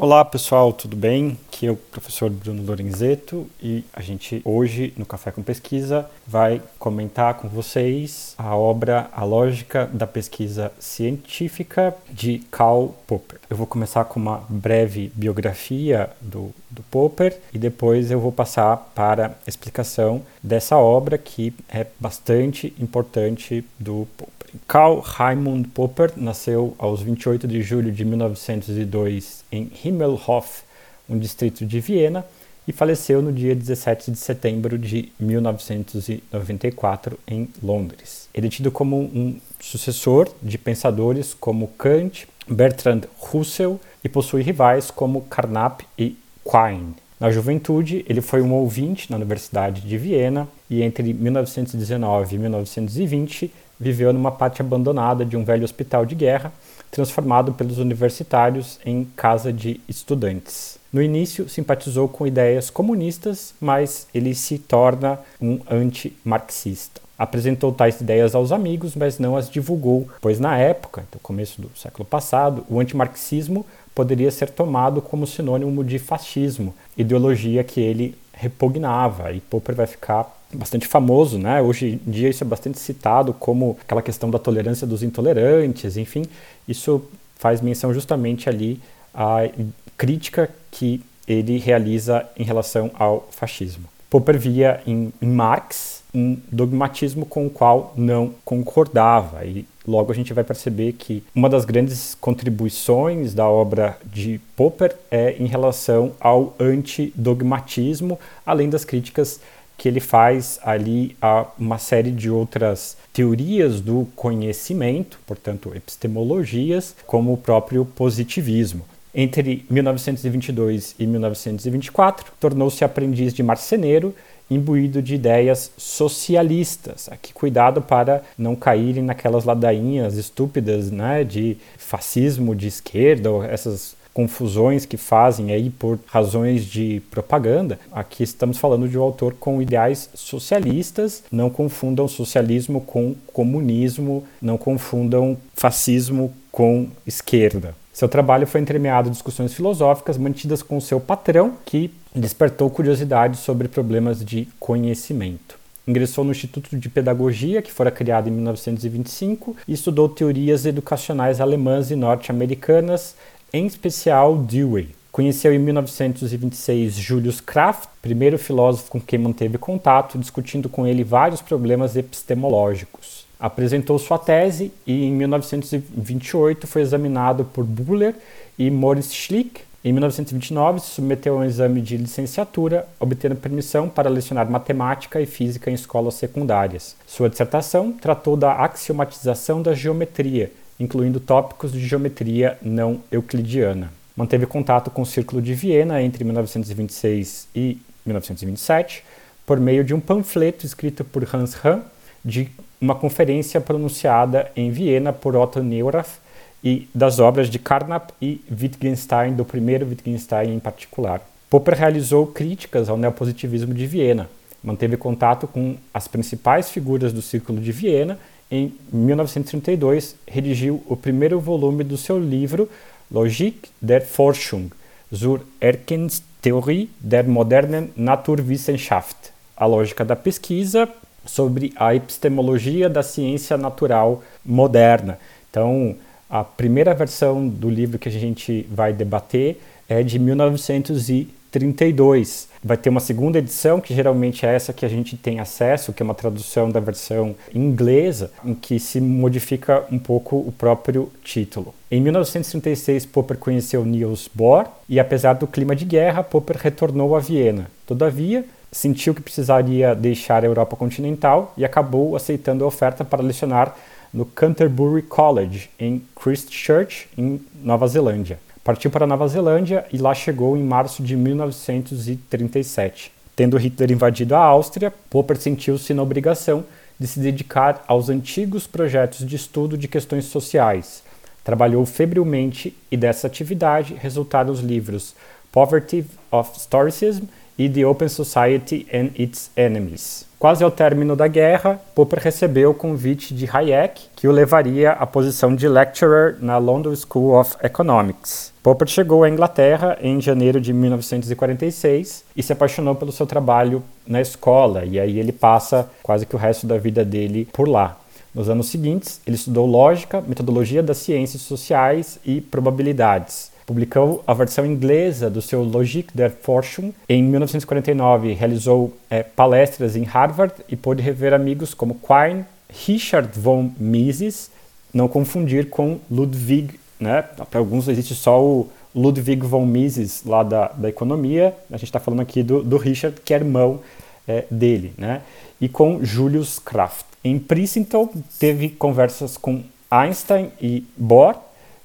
Olá pessoal, tudo bem? Aqui é o professor Bruno Lorenzeto e a gente hoje no Café com Pesquisa vai comentar com vocês a obra A Lógica da Pesquisa Científica de Karl Popper. Eu vou começar com uma breve biografia do, do Popper e depois eu vou passar para a explicação dessa obra que é bastante importante do Popper. Karl Raimund Popper nasceu aos 28 de julho de 1902 em Himmelhof, um distrito de Viena, e faleceu no dia 17 de setembro de 1994 em Londres. Ele é tido como um sucessor de pensadores como Kant, Bertrand Russell e possui rivais como Carnap e Quine. Na juventude, ele foi um ouvinte na Universidade de Viena e entre 1919 e 1920 viveu numa parte abandonada de um velho hospital de guerra, transformado pelos universitários em casa de estudantes. No início, simpatizou com ideias comunistas, mas ele se torna um anti-marxista. Apresentou tais ideias aos amigos, mas não as divulgou, pois na época, no começo do século passado, o antimarxismo poderia ser tomado como sinônimo de fascismo, ideologia que ele repugnava, e Popper vai ficar bastante famoso, né? Hoje em dia isso é bastante citado como aquela questão da tolerância dos intolerantes, enfim, isso faz menção justamente ali à crítica que ele realiza em relação ao fascismo. Popper via em, em Marx um dogmatismo com o qual não concordava e logo a gente vai perceber que uma das grandes contribuições da obra de Popper é em relação ao antidogmatismo, além das críticas que ele faz ali a uma série de outras teorias do conhecimento, portanto, epistemologias, como o próprio positivismo. Entre 1922 e 1924, tornou-se aprendiz de marceneiro, imbuído de ideias socialistas. Aqui cuidado para não caírem naquelas ladainhas estúpidas, né, de fascismo de esquerda, ou essas confusões que fazem aí por razões de propaganda. Aqui estamos falando de um autor com ideais socialistas. Não confundam socialismo com comunismo, não confundam fascismo com esquerda. Seu trabalho foi entremeado de discussões filosóficas mantidas com seu patrão, que despertou curiosidade sobre problemas de conhecimento. Ingressou no Instituto de Pedagogia, que fora criado em 1925, e estudou teorias educacionais alemãs e norte-americanas, em especial Dewey. Conheceu em 1926 Julius Kraft, primeiro filósofo com quem manteve contato, discutindo com ele vários problemas epistemológicos. Apresentou sua tese e em 1928 foi examinado por Buller e Maurice Schlick. Em 1929 se submeteu a um exame de licenciatura, obtendo permissão para lecionar matemática e física em escolas secundárias. Sua dissertação tratou da axiomatização da geometria, incluindo tópicos de geometria não euclidiana. Manteve contato com o Círculo de Viena entre 1926 e 1927 por meio de um panfleto escrito por Hans Hahn de uma conferência pronunciada em Viena por Otto Neurath e das obras de Carnap e Wittgenstein, do primeiro Wittgenstein em particular. Popper realizou críticas ao neopositivismo de Viena, manteve contato com as principais figuras do Círculo de Viena em 1932, redigiu o primeiro volume do seu livro Logik der Forschung zur Erkenntnistheorie der modernen Naturwissenschaft, a lógica da pesquisa sobre a epistemologia da ciência natural moderna. Então, a primeira versão do livro que a gente vai debater é de 1932 Vai ter uma segunda edição, que geralmente é essa que a gente tem acesso, que é uma tradução da versão inglesa, em que se modifica um pouco o próprio título. Em 1936, Popper conheceu Niels Bohr e, apesar do clima de guerra, Popper retornou a Viena. Todavia, sentiu que precisaria deixar a Europa continental e acabou aceitando a oferta para lecionar no Canterbury College, em Christchurch, em Nova Zelândia. Partiu para Nova Zelândia e lá chegou em março de 1937. Tendo Hitler invadido a Áustria, Popper sentiu-se na obrigação de se dedicar aos antigos projetos de estudo de questões sociais. Trabalhou febrilmente e dessa atividade resultaram os livros Poverty of Stoicism e The Open Society and Its Enemies. Quase ao término da guerra, Popper recebeu o convite de Hayek, que o levaria à posição de lecturer na London School of Economics. Popper chegou à Inglaterra em janeiro de 1946 e se apaixonou pelo seu trabalho na escola, e aí ele passa quase que o resto da vida dele por lá. Nos anos seguintes, ele estudou lógica, metodologia das ciências sociais e probabilidades publicou a versão inglesa do seu Logique der Forschung. Em 1949, realizou é, palestras em Harvard e pôde rever amigos como Quine, Richard von Mises, não confundir com Ludwig, né? Para alguns existe só o Ludwig von Mises lá da, da economia, a gente está falando aqui do, do, Richard, que é irmão é, dele, né? E com Julius Kraft. Em Princeton, teve conversas com Einstein e Bohr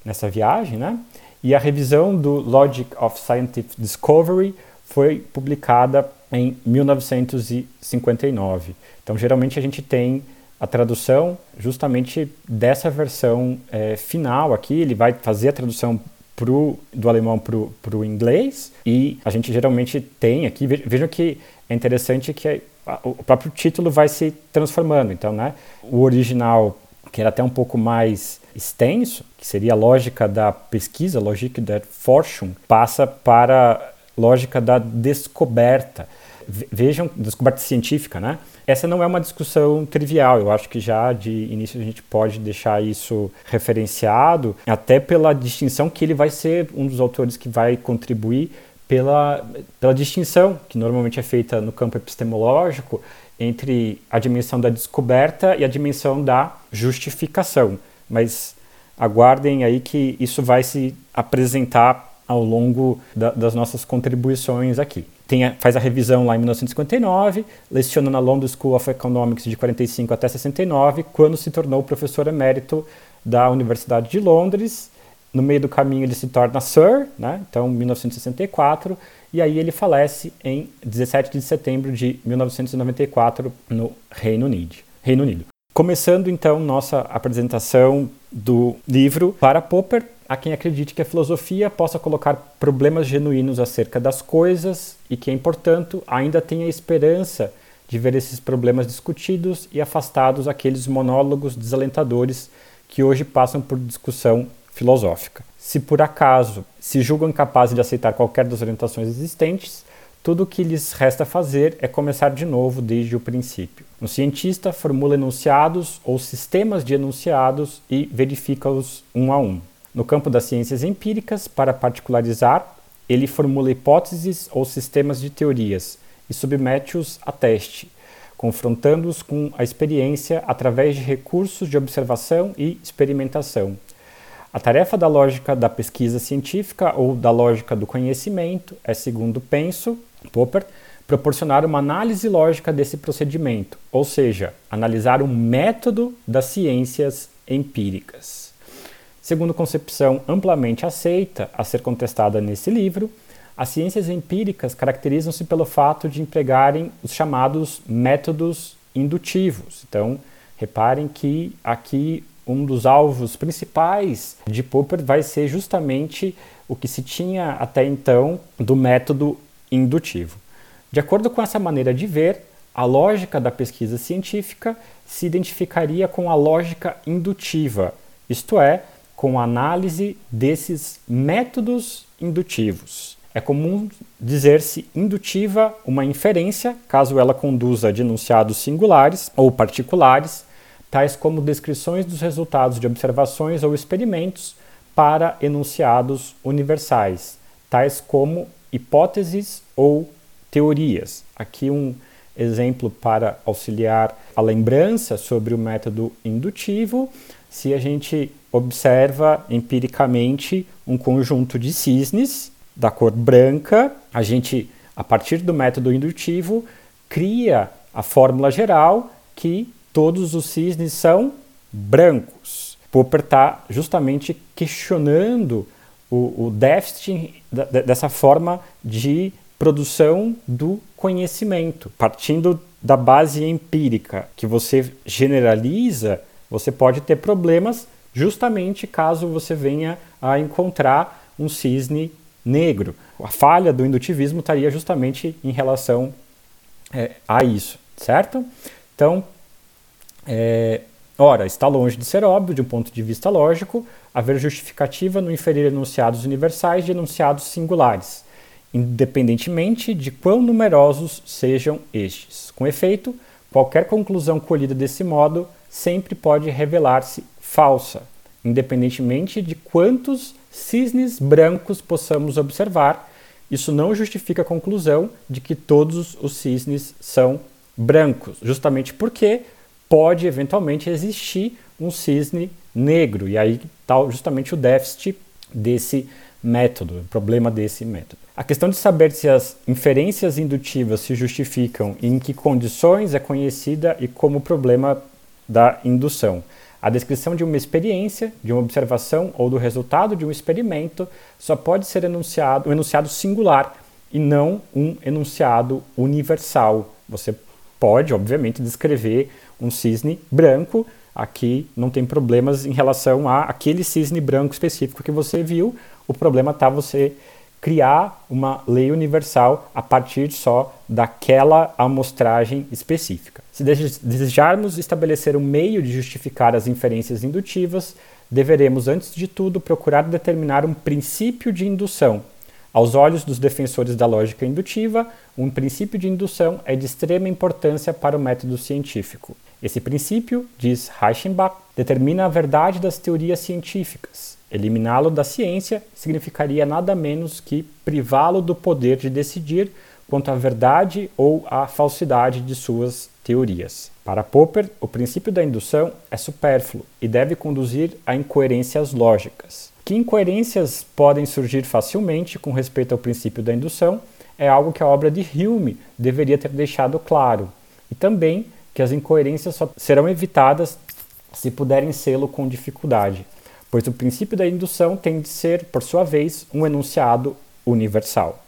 nessa viagem, né? E a revisão do Logic of Scientific Discovery foi publicada em 1959. Então, geralmente a gente tem a tradução justamente dessa versão é, final aqui. Ele vai fazer a tradução pro, do alemão para o inglês e a gente geralmente tem aqui. Vejam que é interessante que o próprio título vai se transformando. Então, né, o original, que era até um pouco mais extenso, que seria a lógica da pesquisa, Logik der Forschung, passa para lógica da descoberta. Vejam, descoberta científica, né? Essa não é uma discussão trivial, eu acho que já de início a gente pode deixar isso referenciado, até pela distinção que ele vai ser um dos autores que vai contribuir pela, pela distinção que normalmente é feita no campo epistemológico entre a dimensão da descoberta e a dimensão da justificação mas aguardem aí que isso vai se apresentar ao longo da, das nossas contribuições aqui. A, faz a revisão lá em 1959, leciona na London School of Economics de 45 até 69, quando se tornou professor emérito da Universidade de Londres. No meio do caminho ele se torna Sir, né? então 1964, e aí ele falece em 17 de setembro de 1994 no Reino Unido. Reino Unido. Começando então nossa apresentação do livro para Popper, a quem acredite que a filosofia possa colocar problemas genuínos acerca das coisas e quem, portanto, ainda tenha esperança de ver esses problemas discutidos e afastados aqueles monólogos desalentadores que hoje passam por discussão filosófica. Se por acaso se julgam incapazes de aceitar qualquer das orientações existentes, tudo o que lhes resta fazer é começar de novo desde o princípio. Um cientista formula enunciados ou sistemas de enunciados e verifica-os um a um. No campo das ciências empíricas, para particularizar, ele formula hipóteses ou sistemas de teorias e submete-os a teste, confrontando-os com a experiência através de recursos de observação e experimentação. A tarefa da lógica da pesquisa científica ou da lógica do conhecimento é, segundo penso, Popper, proporcionar uma análise lógica desse procedimento, ou seja, analisar o método das ciências empíricas. Segundo concepção amplamente aceita a ser contestada nesse livro, as ciências empíricas caracterizam-se pelo fato de empregarem os chamados métodos indutivos. Então, reparem que aqui um dos alvos principais de Popper vai ser justamente o que se tinha até então do método indutivo. De acordo com essa maneira de ver, a lógica da pesquisa científica se identificaria com a lógica indutiva, isto é, com a análise desses métodos indutivos. É comum dizer-se indutiva uma inferência, caso ela conduza a enunciados singulares ou particulares, tais como descrições dos resultados de observações ou experimentos, para enunciados universais, tais como hipóteses ou teorias. Aqui um exemplo para auxiliar a lembrança sobre o método indutivo, se a gente observa empiricamente um conjunto de cisnes da cor branca, a gente, a partir do método indutivo, cria a fórmula geral que todos os cisnes são brancos. Popper está justamente questionando o, o déficit dessa forma de produção do conhecimento, partindo da base empírica que você generaliza, você pode ter problemas justamente caso você venha a encontrar um cisne negro. A falha do indutivismo estaria justamente em relação é, a isso, certo? Então, é, ora, está longe de ser óbvio, de um ponto de vista lógico, haver justificativa no inferir enunciados universais de enunciados singulares, independentemente de quão numerosos sejam estes. Com efeito, qualquer conclusão colhida desse modo sempre pode revelar-se falsa, independentemente de quantos cisnes brancos possamos observar, isso não justifica a conclusão de que todos os cisnes são brancos, justamente porque pode eventualmente existir um cisne negro, e aí está justamente o déficit desse método, o problema desse método. A questão de saber se as inferências indutivas se justificam e em que condições é conhecida e como problema da indução. A descrição de uma experiência, de uma observação ou do resultado de um experimento só pode ser enunciado, um enunciado singular e não um enunciado universal. Você pode, obviamente, descrever um cisne branco. Aqui não tem problemas em relação a aquele cisne branco específico que você viu. O problema está você criar uma lei universal a partir só daquela amostragem específica. Se desejarmos estabelecer um meio de justificar as inferências indutivas, deveremos, antes de tudo, procurar determinar um princípio de indução. Aos olhos dos defensores da lógica indutiva, um princípio de indução é de extrema importância para o método científico. Esse princípio, diz Reichenbach, determina a verdade das teorias científicas. Eliminá-lo da ciência significaria nada menos que privá-lo do poder de decidir quanto à verdade ou à falsidade de suas teorias. Para Popper, o princípio da indução é supérfluo e deve conduzir a incoerências lógicas. Que incoerências podem surgir facilmente com respeito ao princípio da indução é algo que a obra de Hume deveria ter deixado claro, e também que as incoerências só serão evitadas se puderem sê-lo com dificuldade pois o princípio da indução tem de ser, por sua vez, um enunciado universal.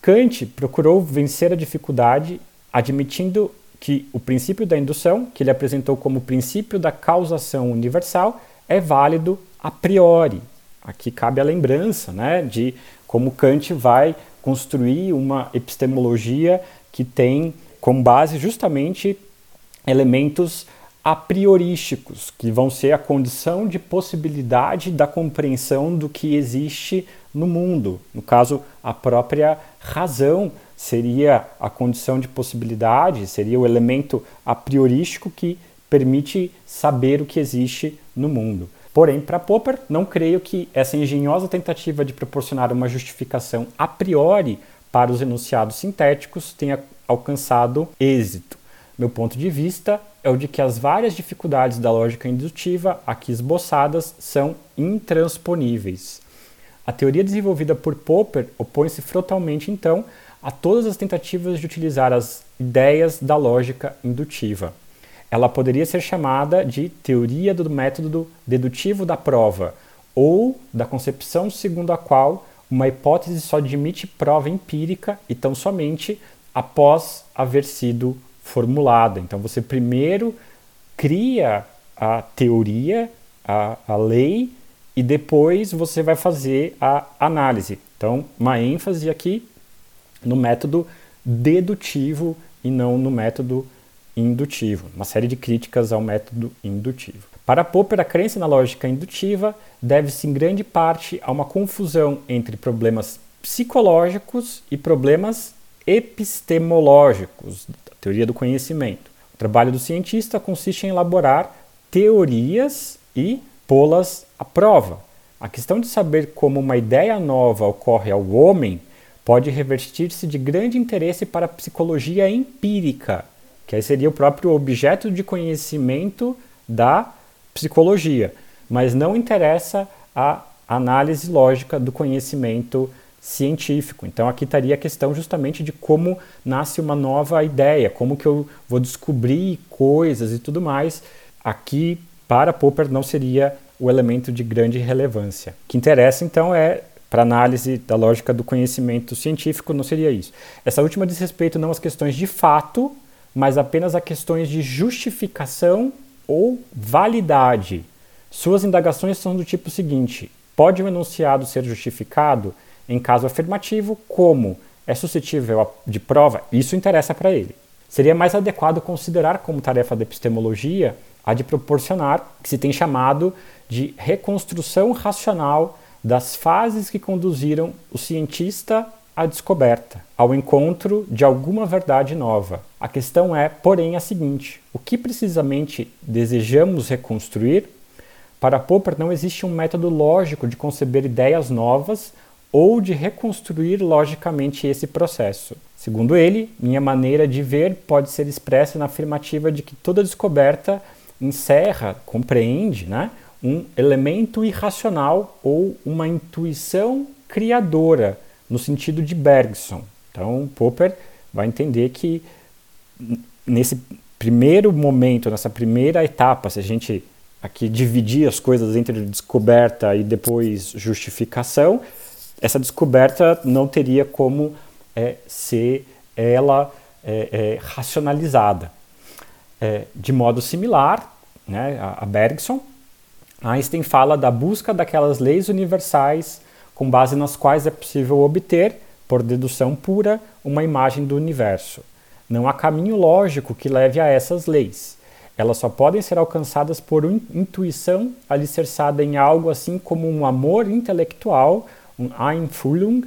Kant procurou vencer a dificuldade admitindo que o princípio da indução, que ele apresentou como princípio da causação universal, é válido a priori. Aqui cabe a lembrança né, de como Kant vai construir uma epistemologia que tem como base justamente elementos a priorísticos, que vão ser a condição de possibilidade da compreensão do que existe no mundo. No caso, a própria razão seria a condição de possibilidade, seria o elemento a priorístico que permite saber o que existe no mundo. Porém, para Popper, não creio que essa engenhosa tentativa de proporcionar uma justificação a priori para os enunciados sintéticos tenha alcançado êxito. Meu ponto de vista é o de que as várias dificuldades da lógica indutiva aqui esboçadas são intransponíveis. A teoria desenvolvida por Popper opõe-se frontalmente, então, a todas as tentativas de utilizar as ideias da lógica indutiva. Ela poderia ser chamada de teoria do método dedutivo da prova, ou da concepção segundo a qual uma hipótese só admite prova empírica e tão somente após haver sido formulada. Então você primeiro cria a teoria, a, a lei, e depois você vai fazer a análise. Então, uma ênfase aqui no método dedutivo e não no método indutivo. Uma série de críticas ao método indutivo. Para Popper, a crença na lógica indutiva deve-se em grande parte a uma confusão entre problemas psicológicos e problemas epistemológicos, teoria do conhecimento. O trabalho do cientista consiste em elaborar teorias e pô-las à prova. A questão de saber como uma ideia nova ocorre ao homem pode revertir-se de grande interesse para a psicologia empírica, que aí seria o próprio objeto de conhecimento da psicologia, mas não interessa a análise lógica do conhecimento científico. Então aqui estaria a questão justamente de como nasce uma nova ideia, como que eu vou descobrir coisas e tudo mais. Aqui para Popper não seria o elemento de grande relevância. O que interessa então é para análise da lógica do conhecimento científico não seria isso. Essa última diz respeito não às questões de fato, mas apenas a questões de justificação ou validade. Suas indagações são do tipo seguinte: pode um enunciado ser justificado em caso afirmativo, como é suscetível de prova, isso interessa para ele. Seria mais adequado considerar como tarefa da epistemologia a de proporcionar que se tem chamado de reconstrução racional das fases que conduziram o cientista à descoberta, ao encontro de alguma verdade nova. A questão é, porém, a seguinte: o que precisamente desejamos reconstruir? Para Popper não existe um método lógico de conceber ideias novas ou de reconstruir logicamente esse processo. Segundo ele, minha maneira de ver pode ser expressa na afirmativa de que toda descoberta encerra, compreende, né, um elemento irracional ou uma intuição criadora, no sentido de Bergson. Então, Popper vai entender que nesse primeiro momento, nessa primeira etapa, se a gente aqui dividir as coisas entre descoberta e depois justificação, essa descoberta não teria como é, ser ela é, é, racionalizada. É, de modo similar, né, a Bergson, Einstein fala da busca daquelas leis universais com base nas quais é possível obter, por dedução pura, uma imagem do universo. Não há caminho lógico que leve a essas leis. Elas só podem ser alcançadas por intuição alicerçada em algo assim como um amor intelectual, um Einfühlung,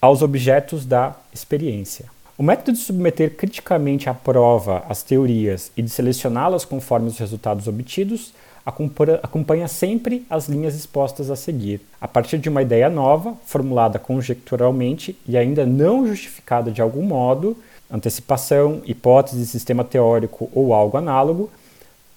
aos objetos da experiência. O método de submeter criticamente à prova as teorias e de selecioná-las conforme os resultados obtidos acompanha sempre as linhas expostas a seguir. A partir de uma ideia nova, formulada conjecturalmente e ainda não justificada de algum modo, antecipação, hipótese, sistema teórico ou algo análogo,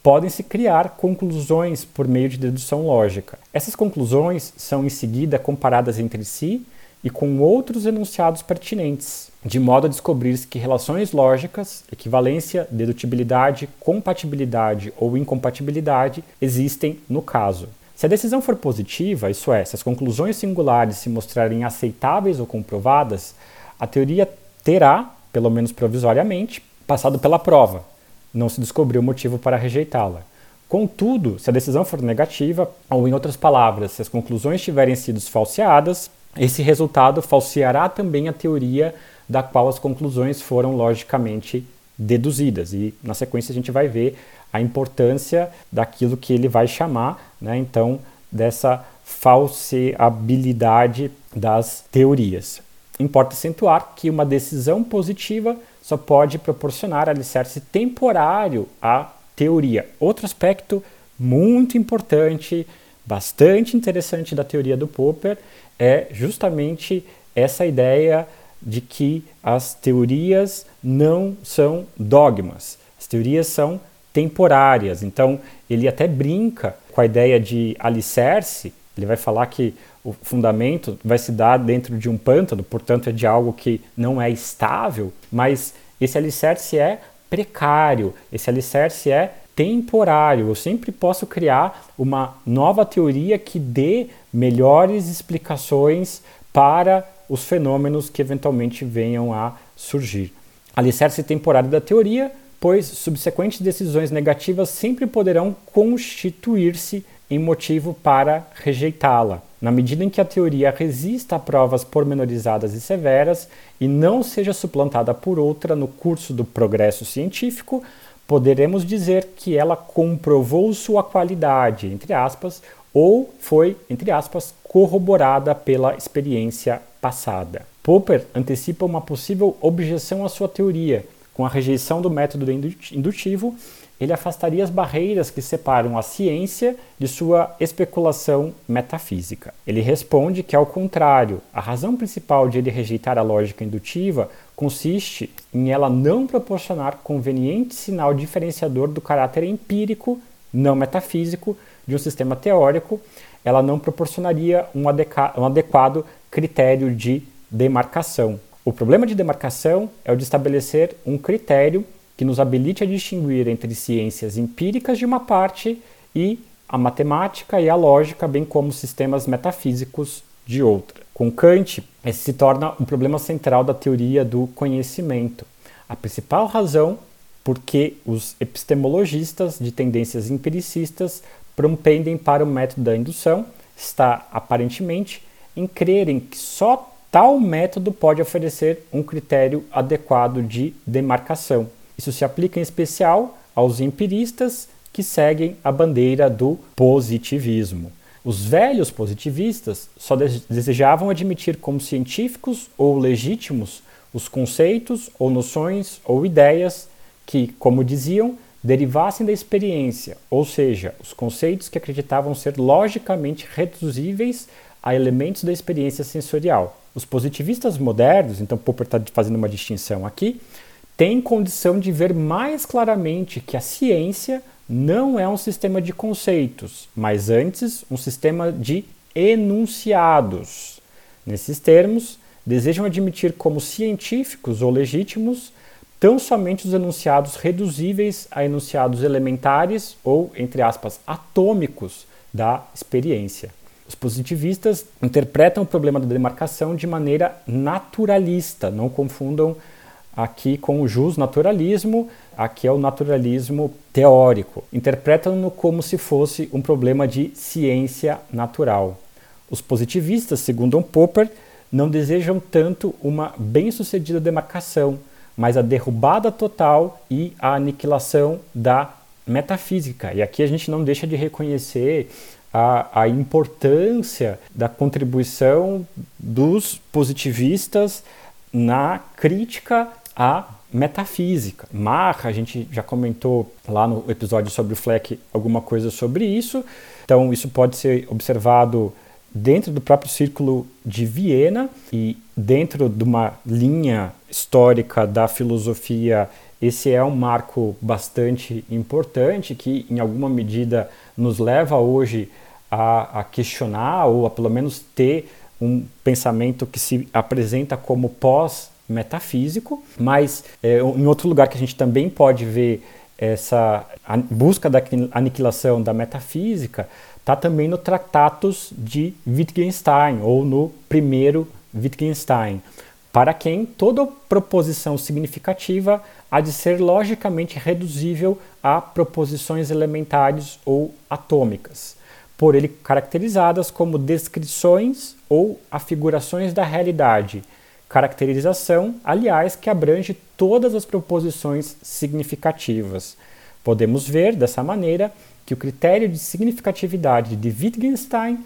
podem-se criar conclusões por meio de dedução lógica. Essas conclusões são em seguida comparadas entre si e com outros enunciados pertinentes, de modo a descobrir que relações lógicas, equivalência, dedutibilidade, compatibilidade ou incompatibilidade existem no caso. Se a decisão for positiva, isso é, se as conclusões singulares se mostrarem aceitáveis ou comprovadas, a teoria terá, pelo menos provisoriamente, passado pela prova. Não se descobriu motivo para rejeitá-la. Contudo, se a decisão for negativa, ou em outras palavras, se as conclusões tiverem sido falseadas, esse resultado falseará também a teoria da qual as conclusões foram logicamente deduzidas. E na sequência a gente vai ver a importância daquilo que ele vai chamar, né, então, dessa falseabilidade das teorias. Importa acentuar que uma decisão positiva só pode proporcionar alicerce temporário à teoria. Outro aspecto muito importante, bastante interessante da teoria do Popper é justamente essa ideia de que as teorias não são dogmas, as teorias são temporárias. Então, ele até brinca com a ideia de alicerce, ele vai falar que o fundamento vai se dar dentro de um pântano, portanto, é de algo que não é estável, mas esse alicerce é precário, esse alicerce é temporário. Eu sempre posso criar uma nova teoria que dê melhores explicações para os fenômenos que eventualmente venham a surgir. Alicerce temporário da teoria, pois subsequentes decisões negativas sempre poderão constituir-se em motivo para rejeitá-la. Na medida em que a teoria resista a provas pormenorizadas e severas e não seja suplantada por outra no curso do progresso científico, poderemos dizer que ela comprovou sua qualidade, entre aspas, ou foi, entre aspas, corroborada pela experiência passada. Popper antecipa uma possível objeção à sua teoria. Com a rejeição do método indutivo, ele afastaria as barreiras que separam a ciência de sua especulação metafísica. Ele responde que, ao contrário, a razão principal de ele rejeitar a lógica indutiva consiste em ela não proporcionar conveniente sinal diferenciador do caráter empírico, não metafísico, de um sistema teórico, ela não proporcionaria um, um adequado critério de demarcação. O problema de demarcação é o de estabelecer um critério que nos habilite a distinguir entre ciências empíricas de uma parte e a matemática e a lógica, bem como sistemas metafísicos de outra. Com Kant, esse se torna um problema central da teoria do conhecimento. A principal razão por que os epistemologistas de tendências empiricistas propendem para o método da indução está, aparentemente, em crerem que só tal método pode oferecer um critério adequado de demarcação. Isso se aplica em especial aos empiristas que seguem a bandeira do positivismo. Os velhos positivistas só desejavam admitir como científicos ou legítimos os conceitos ou noções ou ideias que, como diziam, derivassem da experiência, ou seja, os conceitos que acreditavam ser logicamente reduzíveis a elementos da experiência sensorial. Os positivistas modernos, então Popper está fazendo uma distinção aqui, têm condição de ver mais claramente que a ciência não é um sistema de conceitos, mas antes um sistema de enunciados. Nesses termos, desejam admitir como científicos ou legítimos tão somente os enunciados reduzíveis a enunciados elementares ou, entre aspas, atômicos da experiência. Os positivistas interpretam o problema da demarcação de maneira naturalista, não confundam aqui com o jus naturalismo, aqui é o naturalismo teórico. Interpretam-no como se fosse um problema de ciência natural. Os positivistas, segundo Popper, não desejam tanto uma bem-sucedida demarcação, mas a derrubada total e a aniquilação da metafísica. E aqui a gente não deixa de reconhecer a, a importância da contribuição dos positivistas na crítica à metafísica. Marra, a gente já comentou lá no episódio sobre o Fleck alguma coisa sobre isso. Então, isso pode ser observado dentro do próprio círculo de Viena e dentro de uma linha histórica da filosofia, esse é um marco bastante importante que, em alguma medida, nos leva hoje a, a questionar ou a pelo menos ter um pensamento que se apresenta como pós-metafísico, mas é, em outro lugar que a gente também pode ver essa busca da aniquilação da metafísica está também no Tratatus de Wittgenstein, ou no primeiro Wittgenstein, para quem toda proposição significativa há de ser logicamente reduzível a proposições elementares ou atômicas, por ele caracterizadas como descrições ou afigurações da realidade, caracterização, aliás, que abrange todas as proposições significativas. Podemos ver, dessa maneira, que o critério de significatividade de Wittgenstein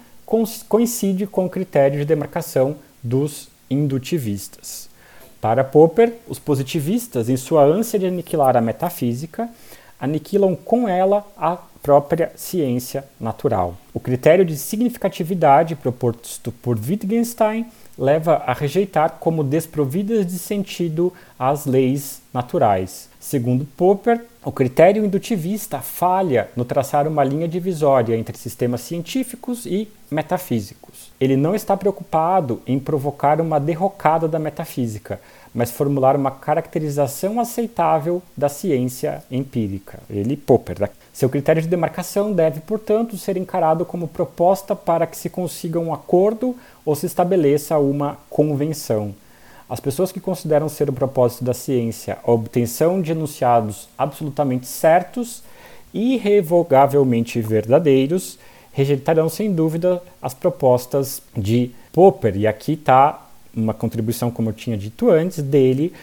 coincide com o critério de demarcação dos indutivistas. Para Popper, os positivistas, em sua ânsia de aniquilar a metafísica, aniquilam com ela a própria ciência natural. O critério de significatividade proposto por Wittgenstein leva a rejeitar como desprovidas de sentido as leis naturais. Segundo Popper, o critério indutivista falha no traçar uma linha divisória entre sistemas científicos e metafísicos. Ele não está preocupado em provocar uma derrocada da metafísica, mas formular uma caracterização aceitável da ciência empírica. Ele, Popper. Seu critério de demarcação deve, portanto, ser encarado como proposta para que se consiga um acordo ou se estabeleça uma convenção. As pessoas que consideram ser o propósito da ciência a obtenção de enunciados absolutamente certos e irrevogavelmente verdadeiros rejeitarão sem dúvida as propostas de Popper. E aqui está uma contribuição, como eu tinha dito antes, dele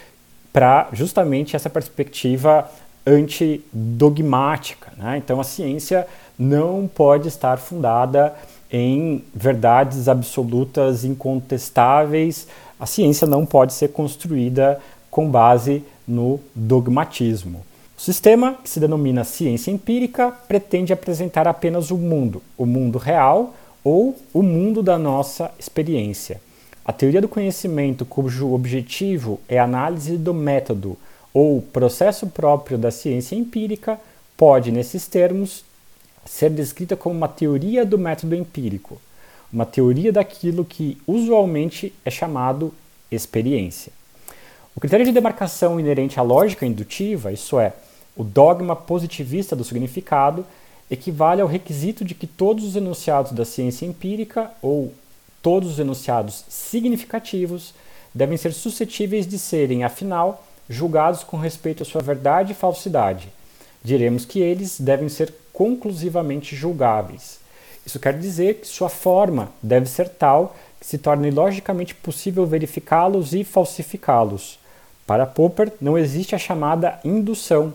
para justamente essa perspectiva antidogmática. Né? Então a ciência não pode estar fundada em verdades absolutas incontestáveis. A ciência não pode ser construída com base no dogmatismo. O sistema, que se denomina ciência empírica, pretende apresentar apenas o mundo, o mundo real ou o mundo da nossa experiência. A teoria do conhecimento, cujo objetivo é a análise do método ou processo próprio da ciência empírica, pode, nesses termos, ser descrita como uma teoria do método empírico, uma teoria daquilo que usualmente é chamado experiência. O critério de demarcação inerente à lógica indutiva, isso é, o dogma positivista do significado, equivale ao requisito de que todos os enunciados da ciência empírica ou todos os enunciados significativos devem ser suscetíveis de serem, afinal, julgados com respeito à sua verdade e falsidade. Diremos que eles devem ser conclusivamente julgáveis. Isso quer dizer que sua forma deve ser tal que se torne logicamente possível verificá-los e falsificá-los. Para Popper, não existe a chamada indução.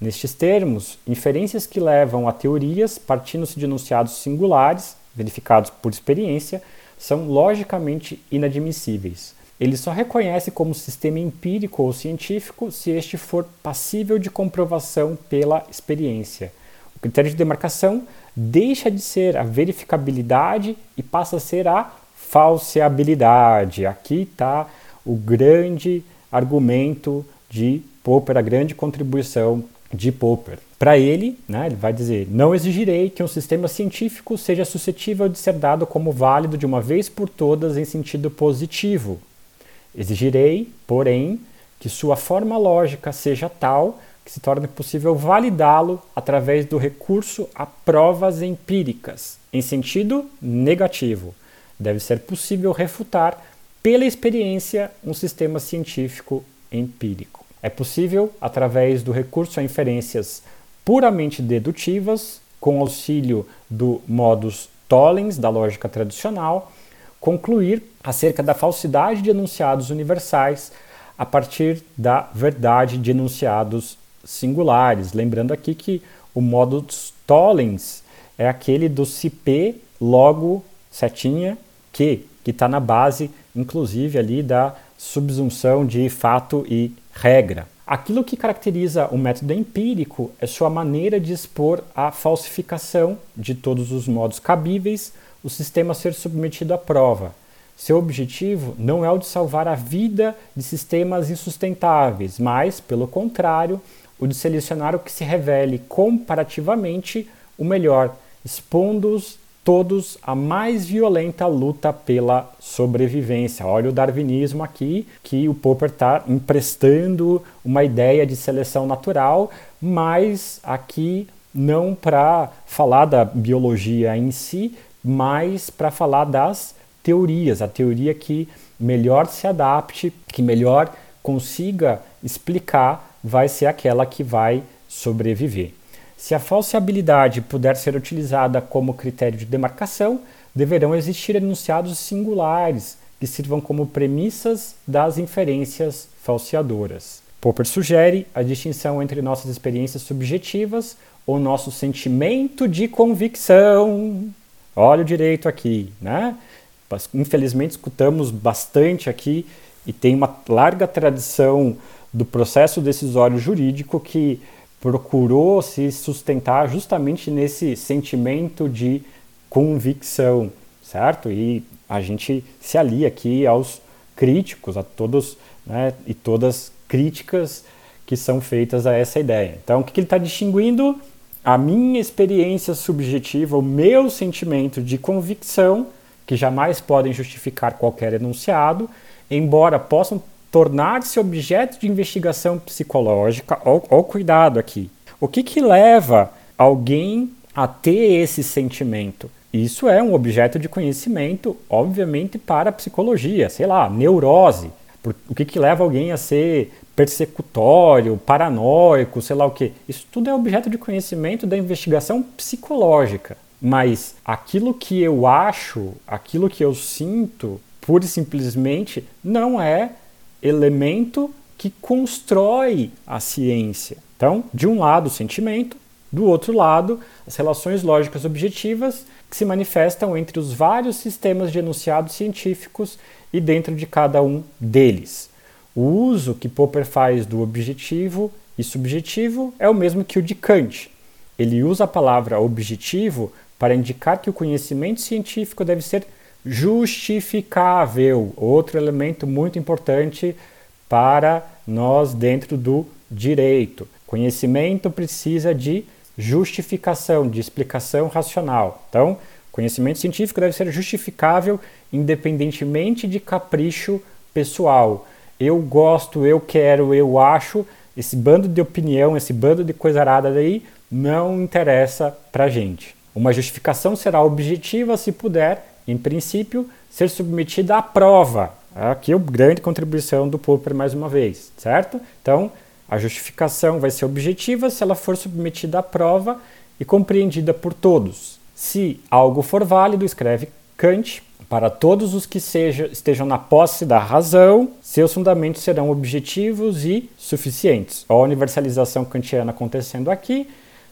Nestes termos, inferências que levam a teorias partindo-se de enunciados singulares, verificados por experiência, são logicamente inadmissíveis. Ele só reconhece como sistema empírico ou científico se este for passível de comprovação pela experiência. O critério de demarcação deixa de ser a verificabilidade e passa a ser a falseabilidade. Aqui está o grande argumento de Popper, a grande contribuição de Popper. Para ele, né, ele vai dizer: não exigirei que um sistema científico seja suscetível de ser dado como válido de uma vez por todas em sentido positivo. Exigirei, porém, que sua forma lógica seja tal que se torne possível validá-lo através do recurso a provas empíricas, em sentido negativo. Deve ser possível refutar, pela experiência, um sistema científico empírico. É possível, através do recurso a inferências puramente dedutivas, com auxílio do modus tollens da lógica tradicional, concluir acerca da falsidade de enunciados universais a partir da verdade de enunciados singulares. Lembrando aqui que o modus tollens é aquele do se P logo setinha que, que está na base, inclusive, ali da subsunção de fato e regra. Aquilo que caracteriza o método empírico é sua maneira de expor a falsificação de todos os modos cabíveis, o sistema ser submetido à prova. Seu objetivo não é o de salvar a vida de sistemas insustentáveis, mas, pelo contrário, o de selecionar o que se revele comparativamente o melhor, expondo-os todos a mais violenta luta pela sobrevivência. Olha o darwinismo aqui, que o Popper está emprestando uma ideia de seleção natural, mas aqui não para falar da biologia em si, mas para falar das teorias, a teoria que melhor se adapte, que melhor consiga explicar vai ser aquela que vai sobreviver. Se a falseabilidade puder ser utilizada como critério de demarcação, deverão existir enunciados singulares que sirvam como premissas das inferências falseadoras. Popper sugere a distinção entre nossas experiências subjetivas ou nosso sentimento de convicção. Olha o direito aqui, né? Infelizmente escutamos bastante aqui e tem uma larga tradição do processo decisório jurídico que procurou se sustentar justamente nesse sentimento de convicção, certo? E a gente se alia aqui aos críticos, a todos né, e todas críticas que são feitas a essa ideia. Então, o que ele está distinguindo? A minha experiência subjetiva, o meu sentimento de convicção, que jamais podem justificar qualquer enunciado, embora possam tornar-se objeto de investigação psicológica, ou cuidado aqui. O que, que leva alguém a ter esse sentimento? Isso é um objeto de conhecimento, obviamente, para a psicologia, sei lá, neurose. O que, que leva alguém a ser persecutório, paranoico, sei lá o que? Isso tudo é objeto de conhecimento da investigação psicológica. Mas aquilo que eu acho, aquilo que eu sinto, pura e simplesmente, não é elemento que constrói a ciência. Então, de um lado, o sentimento, do outro lado, as relações lógicas objetivas que se manifestam entre os vários sistemas de enunciados científicos e dentro de cada um deles. O uso que Popper faz do objetivo e subjetivo é o mesmo que o de Kant. Ele usa a palavra objetivo para indicar que o conhecimento científico deve ser justificável, outro elemento muito importante para nós dentro do direito. Conhecimento precisa de justificação, de explicação racional. Então, conhecimento científico deve ser justificável independentemente de capricho pessoal. Eu gosto, eu quero, eu acho, esse bando de opinião, esse bando de coisa arada daí não interessa pra gente. Uma justificação será objetiva se puder em princípio, ser submetida à prova. Aqui a grande contribuição do Popper mais uma vez, certo? Então, a justificação vai ser objetiva se ela for submetida à prova e compreendida por todos. Se algo for válido, escreve Kant, para todos os que seja, estejam na posse da razão, seus fundamentos serão objetivos e suficientes. A universalização kantiana acontecendo aqui.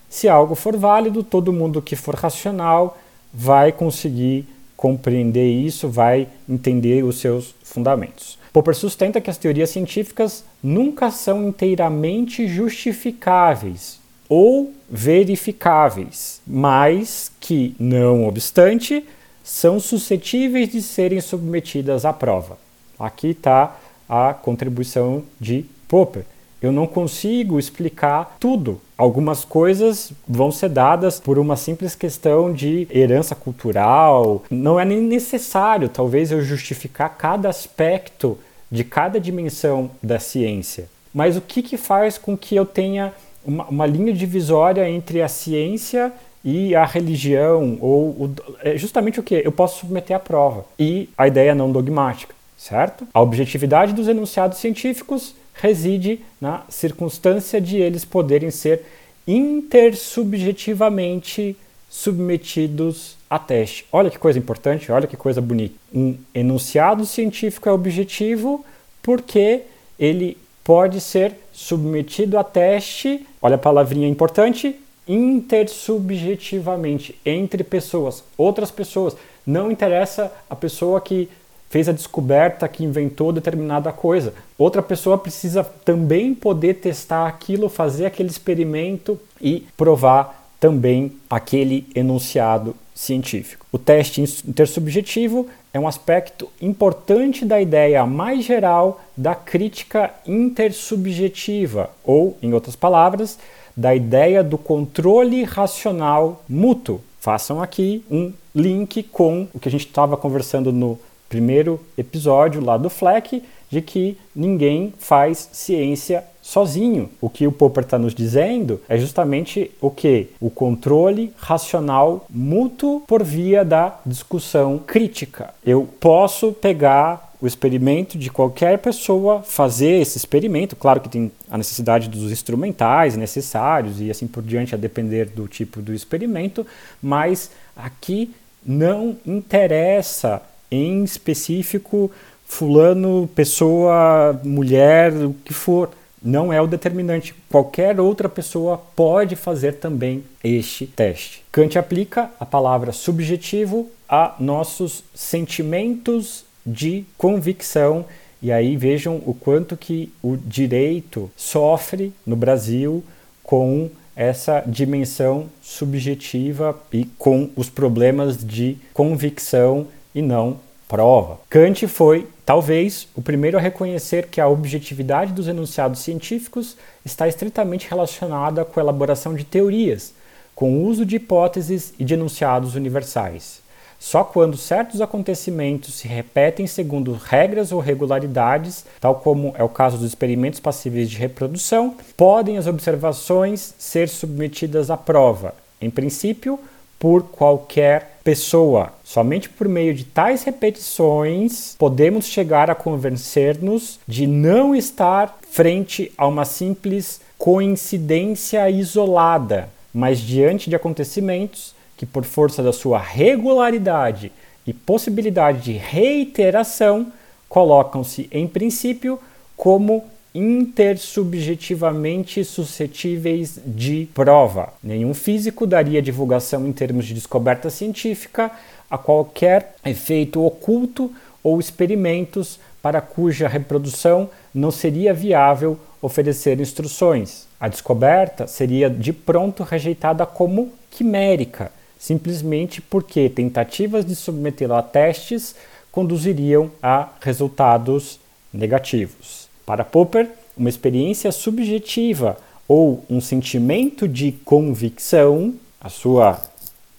Se algo for válido, todo mundo que for racional vai conseguir compreender isso, vai entender os seus fundamentos. Popper sustenta que as teorias científicas nunca são inteiramente justificáveis ou verificáveis, mas que, não obstante, são suscetíveis de serem submetidas à prova. Aqui está a contribuição de Popper. Eu não consigo explicar tudo. Algumas coisas vão ser dadas por uma simples questão de herança cultural. Não é nem necessário, talvez, eu justificar cada aspecto de cada dimensão da ciência. Mas o que, que faz com que eu tenha uma, uma linha divisória entre a ciência e a religião, ou o, é justamente o que? Eu posso submeter à prova. E a ideia não dogmática, certo? A objetividade dos enunciados científicos reside na circunstância de eles poderem ser intersubjetivamente submetidos a teste. Olha que coisa importante, olha que coisa bonita. Um enunciado científico é objetivo porque ele pode ser submetido a teste, olha a palavrinha importante, intersubjetivamente, entre pessoas, outras pessoas. Não interessa a pessoa que fez a descoberta, que inventou determinada coisa. Outra pessoa precisa também poder testar aquilo, fazer aquele experimento e provar também aquele enunciado científico. O teste intersubjetivo é um aspecto importante da ideia mais geral da crítica intersubjetiva, ou, em outras palavras, da ideia do controle racional mútuo. Façam aqui um link com o que a gente estava conversando no primeiro episódio lá do FLEC, de que ninguém faz ciência sozinho. O que o Popper está nos dizendo é justamente o que? O controle racional mútuo por via da discussão crítica. Eu posso pegar o experimento de qualquer pessoa, fazer esse experimento. Claro que tem a necessidade dos instrumentais necessários e assim por diante, a depender do tipo do experimento, mas aqui não interessa em específico fulano, pessoa, mulher, o que for não é o determinante. Qualquer outra pessoa pode fazer também este teste. Kant aplica a palavra subjetivo a nossos sentimentos de convicção e aí vejam o quanto que o direito sofre no Brasil com essa dimensão subjetiva e com os problemas de convicção e não prova. Kant foi, talvez, o primeiro a reconhecer que a objetividade dos enunciados científicos está estritamente relacionada com a elaboração de teorias, com o uso de hipóteses e de enunciados universais. Só quando certos acontecimentos se repetem segundo regras ou regularidades, tal como é o caso dos experimentos passíveis de reprodução, podem as observações ser submetidas à prova. Em princípio, por qualquer pessoa. Somente por meio de tais repetições podemos chegar a convencer-nos de não estar frente a uma simples coincidência isolada, mas diante de acontecimentos que, por força da sua regularidade e possibilidade de reiteração, colocam-se em princípio como intersubjetivamente suscetíveis de prova. Nenhum físico daria divulgação em termos de descoberta científica a qualquer efeito oculto ou experimentos para cuja reprodução não seria viável oferecer instruções. A descoberta seria de pronto rejeitada como quimérica, simplesmente porque tentativas de submetê-la a testes conduziriam a resultados negativos. Para Popper, uma experiência subjetiva ou um sentimento de convicção, a sua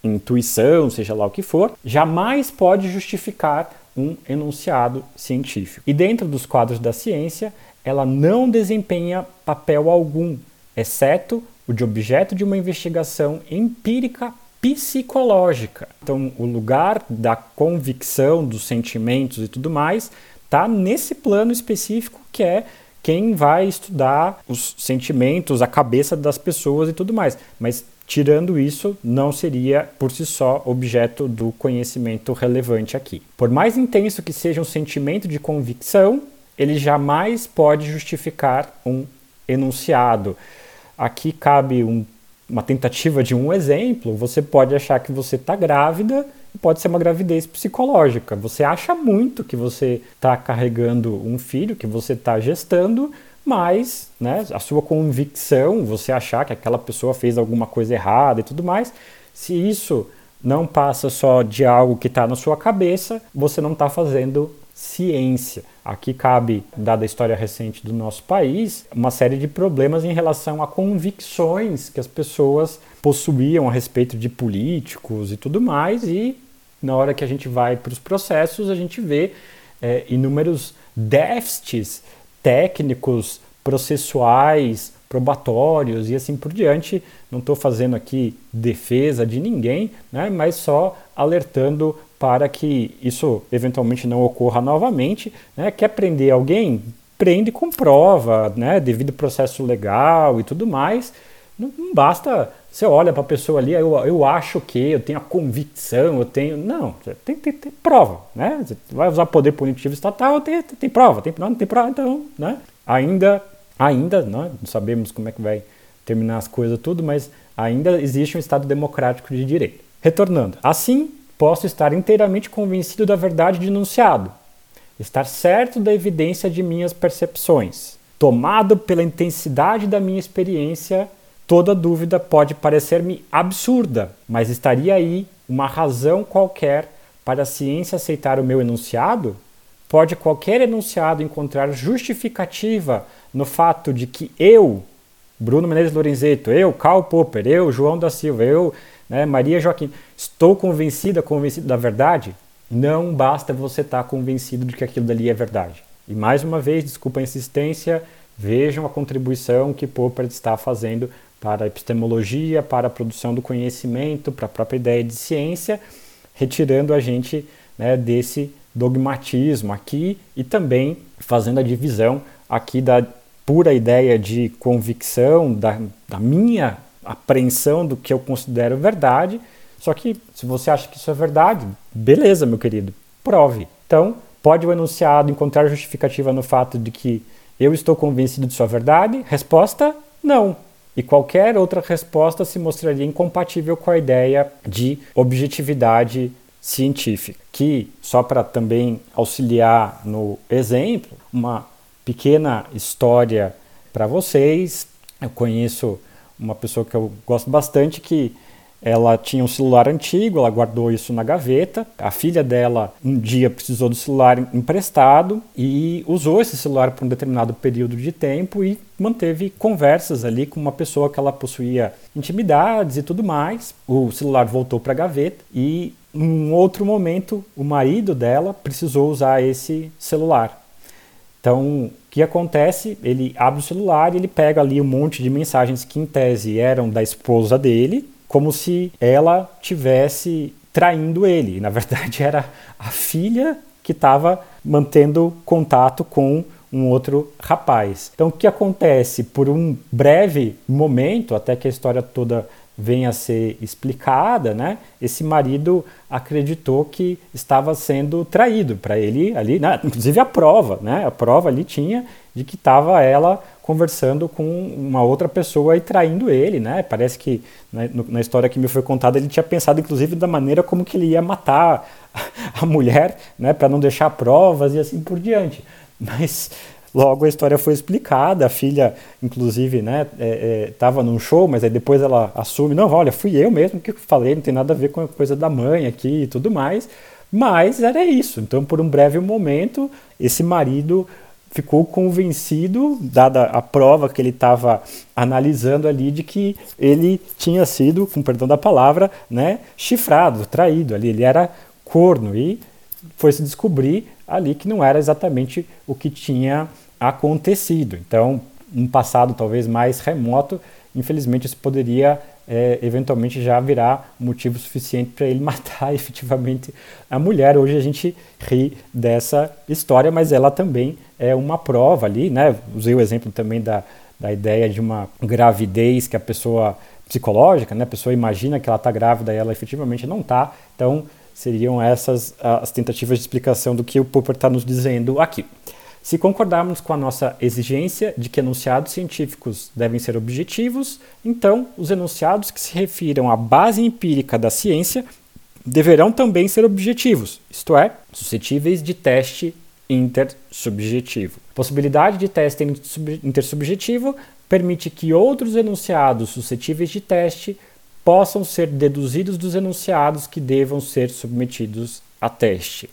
intuição, seja lá o que for, jamais pode justificar um enunciado científico. E dentro dos quadros da ciência, ela não desempenha papel algum, exceto o de objeto de uma investigação empírica psicológica. Então, o lugar da convicção, dos sentimentos e tudo mais está nesse plano específico que é quem vai estudar os sentimentos, a cabeça das pessoas e tudo mais. Mas Tirando isso, não seria por si só objeto do conhecimento relevante aqui. Por mais intenso que seja um sentimento de convicção, ele jamais pode justificar um enunciado. Aqui cabe um, uma tentativa de um exemplo. Você pode achar que você está grávida pode ser uma gravidez psicológica. Você acha muito que você está carregando um filho, que você está gestando, mas né, a sua convicção, você achar que aquela pessoa fez alguma coisa errada e tudo mais, se isso não passa só de algo que está na sua cabeça, você não está fazendo ciência. Aqui cabe, dada a história recente do nosso país, uma série de problemas em relação a convicções que as pessoas possuíam a respeito de políticos e tudo mais, e na hora que a gente vai para os processos, a gente vê é, inúmeros déficits técnicos, processuais, probatórios e assim por diante. Não estou fazendo aqui defesa de ninguém, né, mas só alertando para que isso eventualmente não ocorra novamente. Né? Quer prender alguém? Prende com prova, né, devido processo legal e tudo mais. Não, não basta você olha para a pessoa ali, eu, eu acho que, eu tenho a convicção, eu tenho. Não, tem que ter, prova, né? Você vai usar poder punitivo estatal, tem, tem, tem prova, tem, não, não tem prova, então, né? Ainda, ainda, né? não sabemos como é que vai terminar as coisas tudo, mas ainda existe um Estado democrático de direito. Retornando, assim, posso estar inteiramente convencido da verdade de enunciado, estar certo da evidência de minhas percepções, tomado pela intensidade da minha experiência Toda dúvida pode parecer-me absurda, mas estaria aí uma razão qualquer para a ciência aceitar o meu enunciado? Pode qualquer enunciado encontrar justificativa no fato de que eu, Bruno Menezes Lorenzeto, eu, Karl Popper, eu, João da Silva, eu, né, Maria Joaquim, estou convencida, convencido da verdade? Não basta você estar convencido de que aquilo dali é verdade. E mais uma vez, desculpa a insistência, vejam a contribuição que Popper está fazendo para a epistemologia, para a produção do conhecimento, para a própria ideia de ciência, retirando a gente né, desse dogmatismo aqui e também fazendo a divisão aqui da pura ideia de convicção, da, da minha apreensão do que eu considero verdade. Só que se você acha que isso é verdade, beleza, meu querido, prove. Então, pode o enunciado encontrar justificativa no fato de que eu estou convencido de sua verdade? Resposta: não e qualquer outra resposta se mostraria incompatível com a ideia de objetividade científica. Que, só para também auxiliar no exemplo, uma pequena história para vocês. Eu conheço uma pessoa que eu gosto bastante que ela tinha um celular antigo, ela guardou isso na gaveta. A filha dela um dia precisou do celular emprestado e usou esse celular por um determinado período de tempo e manteve conversas ali com uma pessoa que ela possuía intimidades e tudo mais. O celular voltou para a gaveta e em um outro momento o marido dela precisou usar esse celular. Então, o que acontece? Ele abre o celular e ele pega ali um monte de mensagens que em tese eram da esposa dele como se ela tivesse traindo ele. Na verdade, era a filha que estava mantendo contato com um outro rapaz. Então, o que acontece? Por um breve momento, até que a história toda venha a ser explicada, né? Esse marido acreditou que estava sendo traído para ele ali, né? inclusive a prova, né? A prova ali tinha de que estava ela conversando com uma outra pessoa e traindo ele, né? Parece que né, na história que me foi contada ele tinha pensado inclusive da maneira como que ele ia matar a mulher, né? Para não deixar provas e assim por diante. Mas logo a história foi explicada, a filha inclusive, né? Estava é, é, num show, mas aí depois ela assume, não, olha, fui eu mesmo que falei, não tem nada a ver com a coisa da mãe aqui e tudo mais. Mas era isso. Então, por um breve momento, esse marido ficou convencido, dada a prova que ele estava analisando ali, de que ele tinha sido, com perdão da palavra, né, chifrado, traído ali. Ele era corno e foi se descobrir ali que não era exatamente o que tinha acontecido. Então, um passado talvez mais remoto, infelizmente isso poderia é, eventualmente já virar motivo suficiente para ele matar efetivamente a mulher. Hoje a gente ri dessa história, mas ela também é uma prova ali, né? Usei o exemplo também da, da ideia de uma gravidez que a pessoa psicológica, né? A pessoa imagina que ela está grávida e ela efetivamente não está. Então, seriam essas as tentativas de explicação do que o Popper está nos dizendo aqui. Se concordarmos com a nossa exigência de que enunciados científicos devem ser objetivos, então os enunciados que se refiram à base empírica da ciência deverão também ser objetivos, isto é, suscetíveis de teste intersubjetivo. Possibilidade de teste intersubjetivo permite que outros enunciados suscetíveis de teste possam ser deduzidos dos enunciados que devam ser submetidos a teste.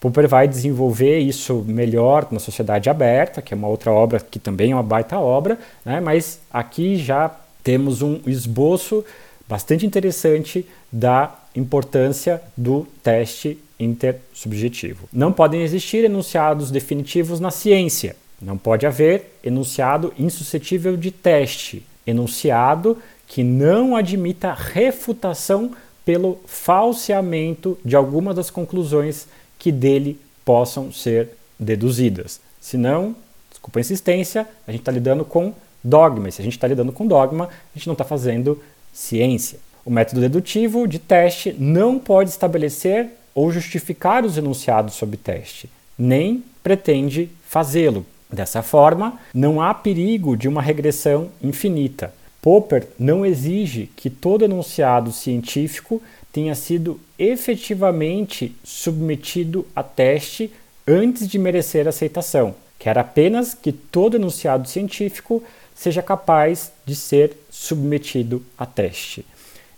Popper vai desenvolver isso melhor na Sociedade Aberta, que é uma outra obra que também é uma baita obra, né? mas aqui já temos um esboço bastante interessante da importância do teste intersubjetivo. Não podem existir enunciados definitivos na ciência. Não pode haver enunciado insuscetível de teste, enunciado que não admita refutação pelo falseamento de alguma das conclusões que dele possam ser deduzidas. Senão, desculpa a insistência, a gente está lidando com dogma. E se a gente está lidando com dogma, a gente não está fazendo ciência. O método dedutivo de teste não pode estabelecer ou justificar os enunciados sob teste, nem pretende fazê-lo. Dessa forma, não há perigo de uma regressão infinita. Popper não exige que todo enunciado científico tenha sido efetivamente submetido a teste antes de merecer aceitação. Quer apenas que todo enunciado científico seja capaz de ser submetido a teste.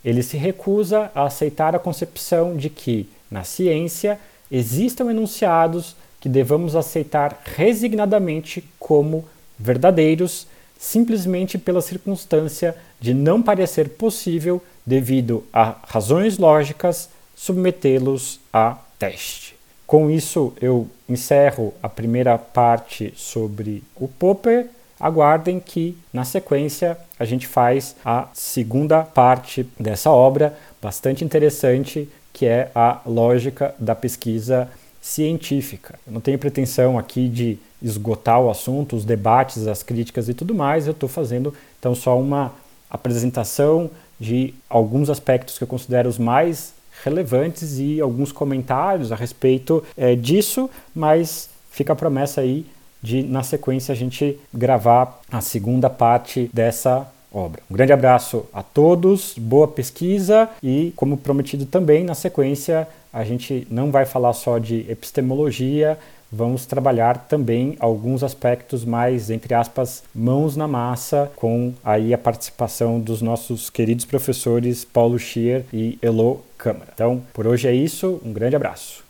Ele se recusa a aceitar a concepção de que, na ciência, existam enunciados que devamos aceitar resignadamente como verdadeiros, simplesmente pela circunstância de não parecer possível devido a razões lógicas, submetê-los a teste. Com isso, eu encerro a primeira parte sobre o Popper. Aguardem que, na sequência, a gente faz a segunda parte dessa obra, bastante interessante, que é a lógica da pesquisa científica. Eu não tenho pretensão aqui de esgotar o assunto, os debates, as críticas e tudo mais, eu estou fazendo então só uma apresentação de alguns aspectos que eu considero os mais relevantes e alguns comentários a respeito é, disso, mas fica a promessa aí de, na sequência, a gente gravar a segunda parte dessa obra. Um grande abraço a todos, boa pesquisa e, como prometido também, na sequência, a gente não vai falar só de epistemologia, vamos trabalhar também alguns aspectos mais, entre aspas, mãos na massa, com aí a participação dos nossos queridos professores Paulo Schier e Elo Câmara. Então, por hoje é isso, um grande abraço.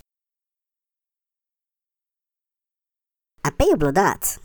A Blue Dots